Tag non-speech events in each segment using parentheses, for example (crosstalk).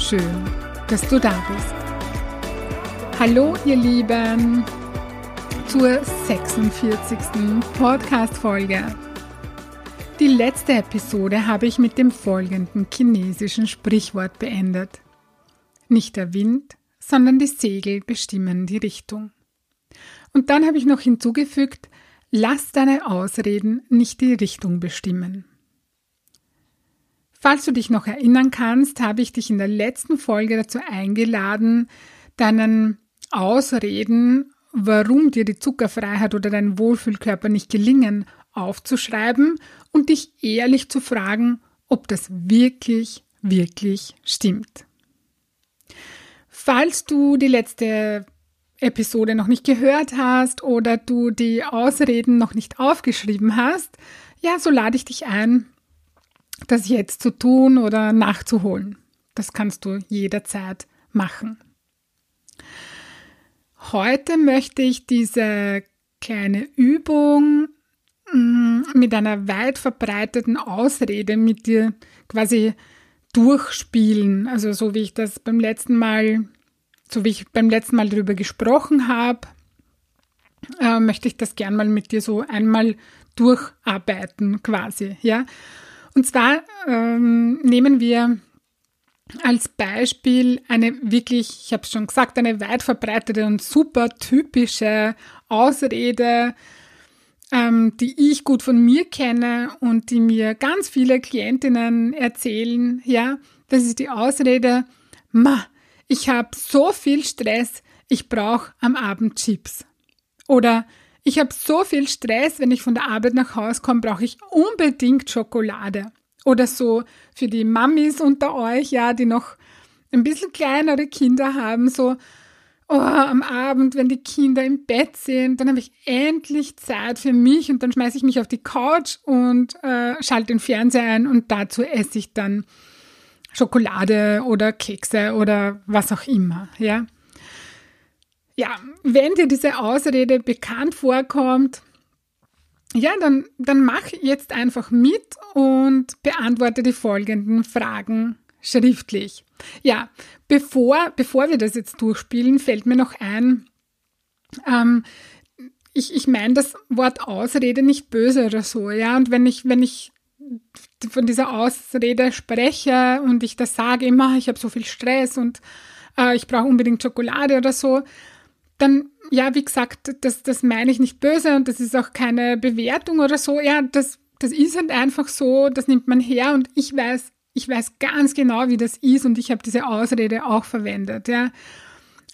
Schön, dass du da bist. Hallo, ihr Lieben, zur 46. Podcast-Folge. Die letzte Episode habe ich mit dem folgenden chinesischen Sprichwort beendet. Nicht der Wind, sondern die Segel bestimmen die Richtung. Und dann habe ich noch hinzugefügt, lass deine Ausreden nicht die Richtung bestimmen. Falls du dich noch erinnern kannst, habe ich dich in der letzten Folge dazu eingeladen, deinen Ausreden, warum dir die Zuckerfreiheit oder dein Wohlfühlkörper nicht gelingen, aufzuschreiben und dich ehrlich zu fragen, ob das wirklich, wirklich stimmt. Falls du die letzte Episode noch nicht gehört hast oder du die Ausreden noch nicht aufgeschrieben hast, ja, so lade ich dich ein, das jetzt zu tun oder nachzuholen. Das kannst du jederzeit machen. Heute möchte ich diese kleine Übung mm, mit einer weit verbreiteten Ausrede mit dir quasi durchspielen. Also so wie ich das beim letzten Mal, so wie ich beim letzten Mal darüber gesprochen habe, äh, möchte ich das gern mal mit dir so einmal durcharbeiten quasi, ja. Und zwar ähm, nehmen wir als Beispiel eine wirklich, ich habe es schon gesagt, eine weit verbreitete und super typische Ausrede, ähm, die ich gut von mir kenne und die mir ganz viele Klientinnen erzählen. Ja, das ist die Ausrede, ma, ich habe so viel Stress, ich brauche am Abend Chips. Oder ich habe so viel Stress, wenn ich von der Arbeit nach Hause komme, brauche ich unbedingt Schokolade. Oder so für die Mamis unter euch, ja, die noch ein bisschen kleinere Kinder haben, so oh, am Abend, wenn die Kinder im Bett sind, dann habe ich endlich Zeit für mich und dann schmeiße ich mich auf die Couch und äh, schalte den Fernseher ein und dazu esse ich dann Schokolade oder Kekse oder was auch immer, ja. Ja, wenn dir diese Ausrede bekannt vorkommt, ja, dann, dann mach jetzt einfach mit und beantworte die folgenden Fragen schriftlich. Ja, bevor, bevor wir das jetzt durchspielen, fällt mir noch ein, ähm, ich, ich meine das Wort Ausrede nicht böse oder so, ja, und wenn ich, wenn ich von dieser Ausrede spreche und ich das sage immer, ich habe so viel Stress und äh, ich brauche unbedingt Schokolade oder so, dann, ja, wie gesagt, das, das meine ich nicht böse und das ist auch keine Bewertung oder so. Ja, das, das ist halt einfach so, das nimmt man her und ich weiß, ich weiß ganz genau, wie das ist und ich habe diese Ausrede auch verwendet, ja.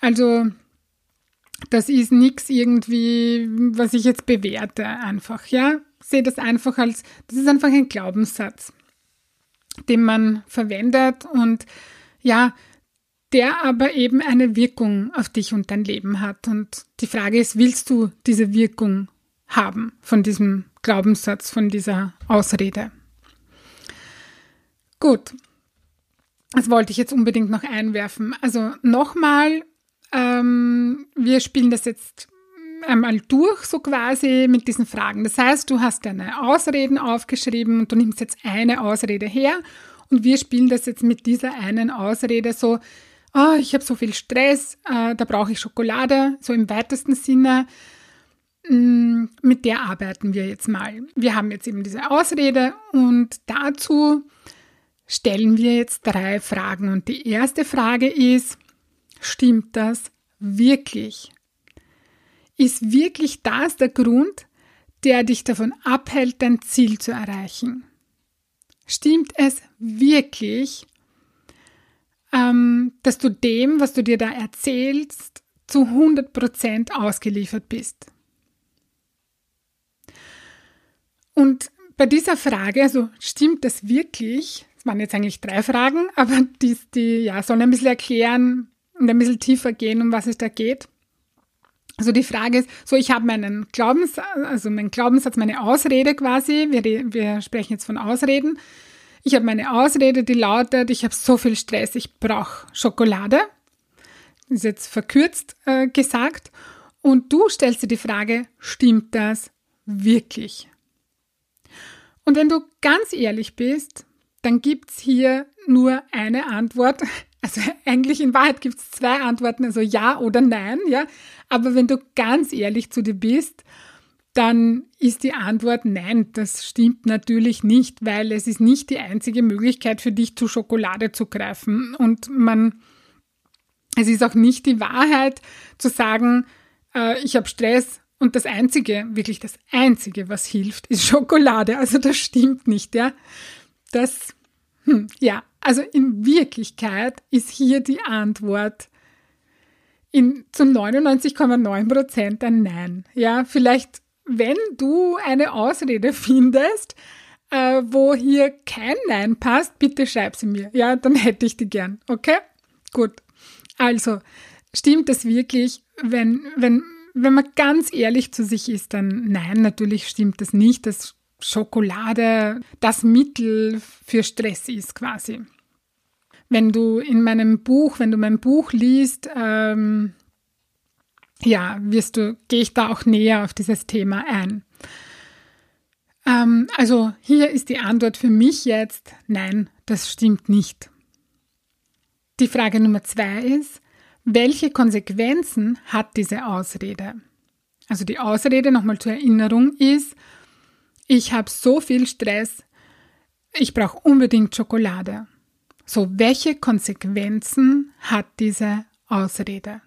Also, das ist nichts irgendwie, was ich jetzt bewerte einfach, ja. Sehe das einfach als, das ist einfach ein Glaubenssatz, den man verwendet und ja, der aber eben eine Wirkung auf dich und dein Leben hat. Und die Frage ist, willst du diese Wirkung haben von diesem Glaubenssatz, von dieser Ausrede? Gut, das wollte ich jetzt unbedingt noch einwerfen. Also nochmal, ähm, wir spielen das jetzt einmal durch, so quasi mit diesen Fragen. Das heißt, du hast deine Ausreden aufgeschrieben und du nimmst jetzt eine Ausrede her und wir spielen das jetzt mit dieser einen Ausrede so, oh, ich habe so viel Stress, äh, da brauche ich Schokolade, so im weitesten Sinne. Mm, mit der arbeiten wir jetzt mal. Wir haben jetzt eben diese Ausrede und dazu stellen wir jetzt drei Fragen. Und die erste Frage ist, stimmt das wirklich? Ist wirklich das der Grund, der dich davon abhält, dein Ziel zu erreichen? Stimmt es wirklich, ähm, dass du dem, was du dir da erzählst, zu 100% ausgeliefert bist. Und bei dieser Frage, also stimmt das wirklich, waren jetzt eigentlich drei Fragen, aber die, die ja, sollen ein bisschen erklären und ein bisschen tiefer gehen, um was es da geht. Also die Frage ist, so ich habe meinen Glaubenssatz, also meinen Glaubenssatz, meine Ausrede quasi, wir, wir sprechen jetzt von Ausreden. Ich habe meine Ausrede, die lautet, ich habe so viel Stress, ich brauche Schokolade. ist jetzt verkürzt äh, gesagt. Und du stellst dir die Frage, stimmt das wirklich? Und wenn du ganz ehrlich bist, dann gibt es hier nur eine Antwort. (laughs) Also eigentlich in Wahrheit gibt es zwei Antworten, also ja oder nein, ja. Aber wenn du ganz ehrlich zu dir bist, dann ist die Antwort nein, das stimmt natürlich nicht, weil es ist nicht die einzige Möglichkeit für dich zu Schokolade zu greifen. Und man, es ist auch nicht die Wahrheit zu sagen, äh, ich habe Stress und das Einzige, wirklich das Einzige, was hilft, ist Schokolade. Also das stimmt nicht, ja. Das, hm, ja, also in Wirklichkeit ist hier die Antwort in, zu 99,9 Prozent ein Nein. Ja, vielleicht, wenn du eine Ausrede findest, äh, wo hier kein Nein passt, bitte schreib sie mir. Ja, dann hätte ich die gern. Okay? Gut. Also, stimmt es wirklich, wenn, wenn wenn man ganz ehrlich zu sich ist, dann nein, natürlich stimmt das nicht, dass Schokolade das Mittel für Stress ist quasi. Wenn du in meinem Buch, wenn du mein Buch liest, ähm, ja, wirst du, gehe ich da auch näher auf dieses Thema ein. Ähm, also hier ist die Antwort für mich jetzt, nein, das stimmt nicht. Die Frage Nummer zwei ist, welche Konsequenzen hat diese Ausrede? Also die Ausrede nochmal zur Erinnerung ist, ich habe so viel Stress, ich brauche unbedingt Schokolade. So, welche Konsequenzen hat diese Ausrede?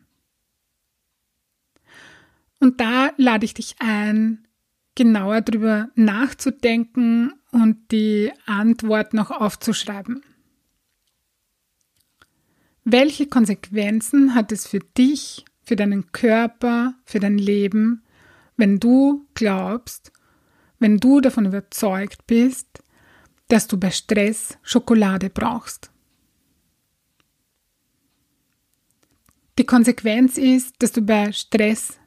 Und da lade ich dich ein, genauer darüber nachzudenken und die Antwort noch aufzuschreiben. Welche Konsequenzen hat es für dich, für deinen Körper, für dein Leben, wenn du glaubst, wenn du davon überzeugt bist, dass du bei Stress Schokolade brauchst? Die Konsequenz ist, dass du bei Stress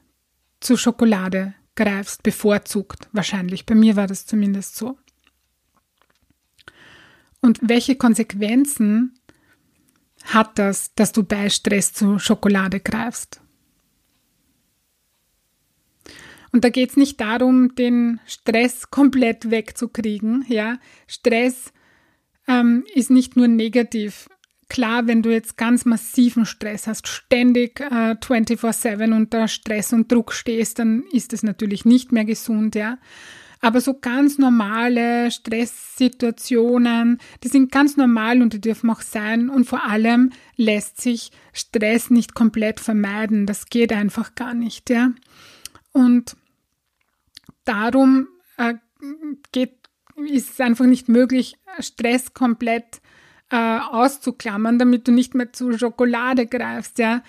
zu Schokolade greifst, bevorzugt wahrscheinlich. Bei mir war das zumindest so. Und welche Konsequenzen hat das, dass du bei Stress zu Schokolade greifst. Und da geht es nicht darum, den Stress komplett wegzukriegen. Ja, Stress ähm, ist nicht nur negativ. Klar, wenn du jetzt ganz massiven Stress hast, ständig äh, 24/7 unter Stress und Druck stehst, dann ist es natürlich nicht mehr gesund, ja. Aber so ganz normale Stresssituationen, die sind ganz normal und die dürfen auch sein. Und vor allem lässt sich Stress nicht komplett vermeiden. Das geht einfach gar nicht, ja. Und darum äh, geht, ist es einfach nicht möglich, Stress komplett äh, auszuklammern, damit du nicht mehr zu Schokolade greifst, ja.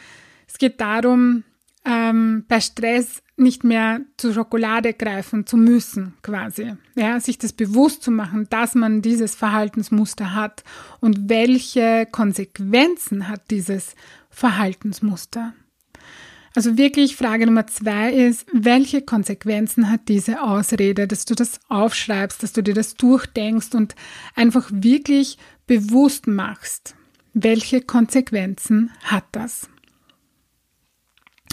Es geht darum, ähm, bei Stress nicht mehr zu Schokolade greifen zu müssen, quasi. Ja, sich das bewusst zu machen, dass man dieses Verhaltensmuster hat und welche Konsequenzen hat dieses Verhaltensmuster. Also wirklich Frage Nummer zwei ist, welche Konsequenzen hat diese Ausrede, dass du das aufschreibst, dass du dir das durchdenkst und einfach wirklich bewusst machst. Welche Konsequenzen hat das?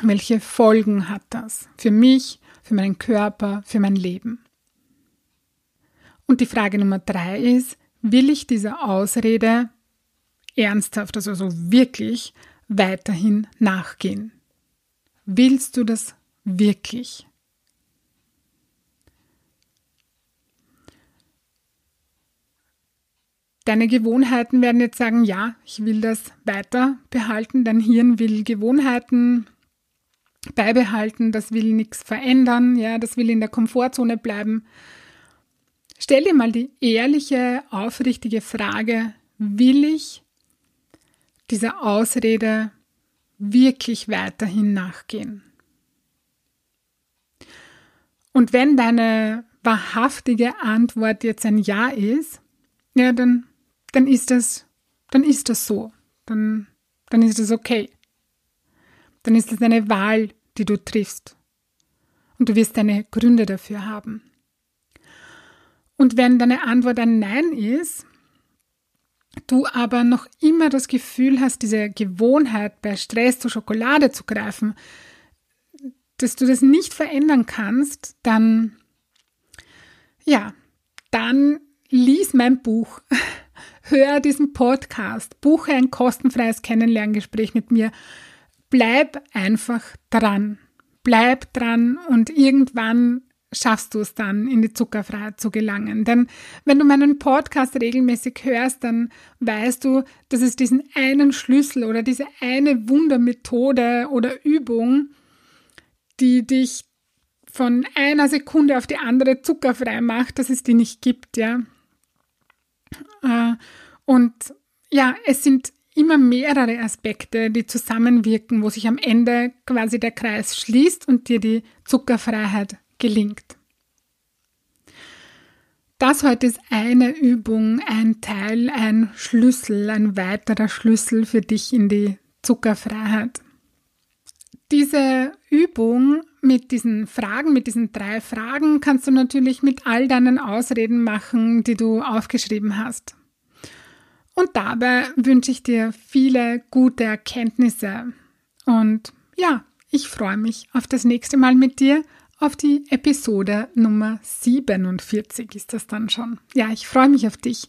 Welche Folgen hat das für mich, für meinen Körper, für mein Leben? Und die Frage Nummer drei ist, will ich dieser Ausrede ernsthaft, also so wirklich weiterhin nachgehen? Willst du das wirklich? Deine Gewohnheiten werden jetzt sagen, ja, ich will das weiter behalten. Dein Hirn will Gewohnheiten beibehalten, das will nichts verändern, ja, das will in der Komfortzone bleiben. Stell dir mal die ehrliche, aufrichtige Frage, will ich dieser Ausrede wirklich weiterhin nachgehen? Und wenn deine wahrhaftige Antwort jetzt ein Ja ist, ja, dann dann ist das, dann ist das so. Dann, dann ist das okay. Dann ist das eine Wahl, die du triffst. Und du wirst deine Gründe dafür haben. Und wenn deine Antwort ein Nein ist, du aber noch immer das Gefühl hast, diese Gewohnheit bei Stress zur Schokolade zu greifen, dass du das nicht verändern kannst, dann, ja, dann lies mein Buch, (laughs) hör diesen Podcast, buche ein kostenfreies Kennenlerngespräch mit mir, bleib einfach dran, bleib dran und irgendwann schaffst du es dann, in die Zuckerfreiheit zu gelangen. Denn wenn du meinen Podcast regelmäßig hörst, dann weißt du, dass es diesen einen Schlüssel oder diese eine Wundermethode oder Übung, die dich von einer Sekunde auf die andere zuckerfrei macht, dass es die nicht gibt, ja. Äh, und ja, es sind immer mehrere Aspekte, die zusammenwirken, wo sich am Ende quasi der Kreis schließt und dir die Zuckerfreiheit gelingt. Das heute ist eine Übung, ein Teil, ein Schlüssel, ein weiterer Schlüssel für dich in die Zuckerfreiheit. Diese Übung mit diesen Fragen, mit diesen drei Fragen kannst du natürlich mit all deinen Ausreden machen, die du aufgeschrieben hast. Und dabei wünsche ich dir viele gute Erkenntnisse. Und ja, ich freue mich auf das nächste Mal mit dir auf die Episode Nummer 47 ist das dann schon. Ja, ich freue mich auf dich.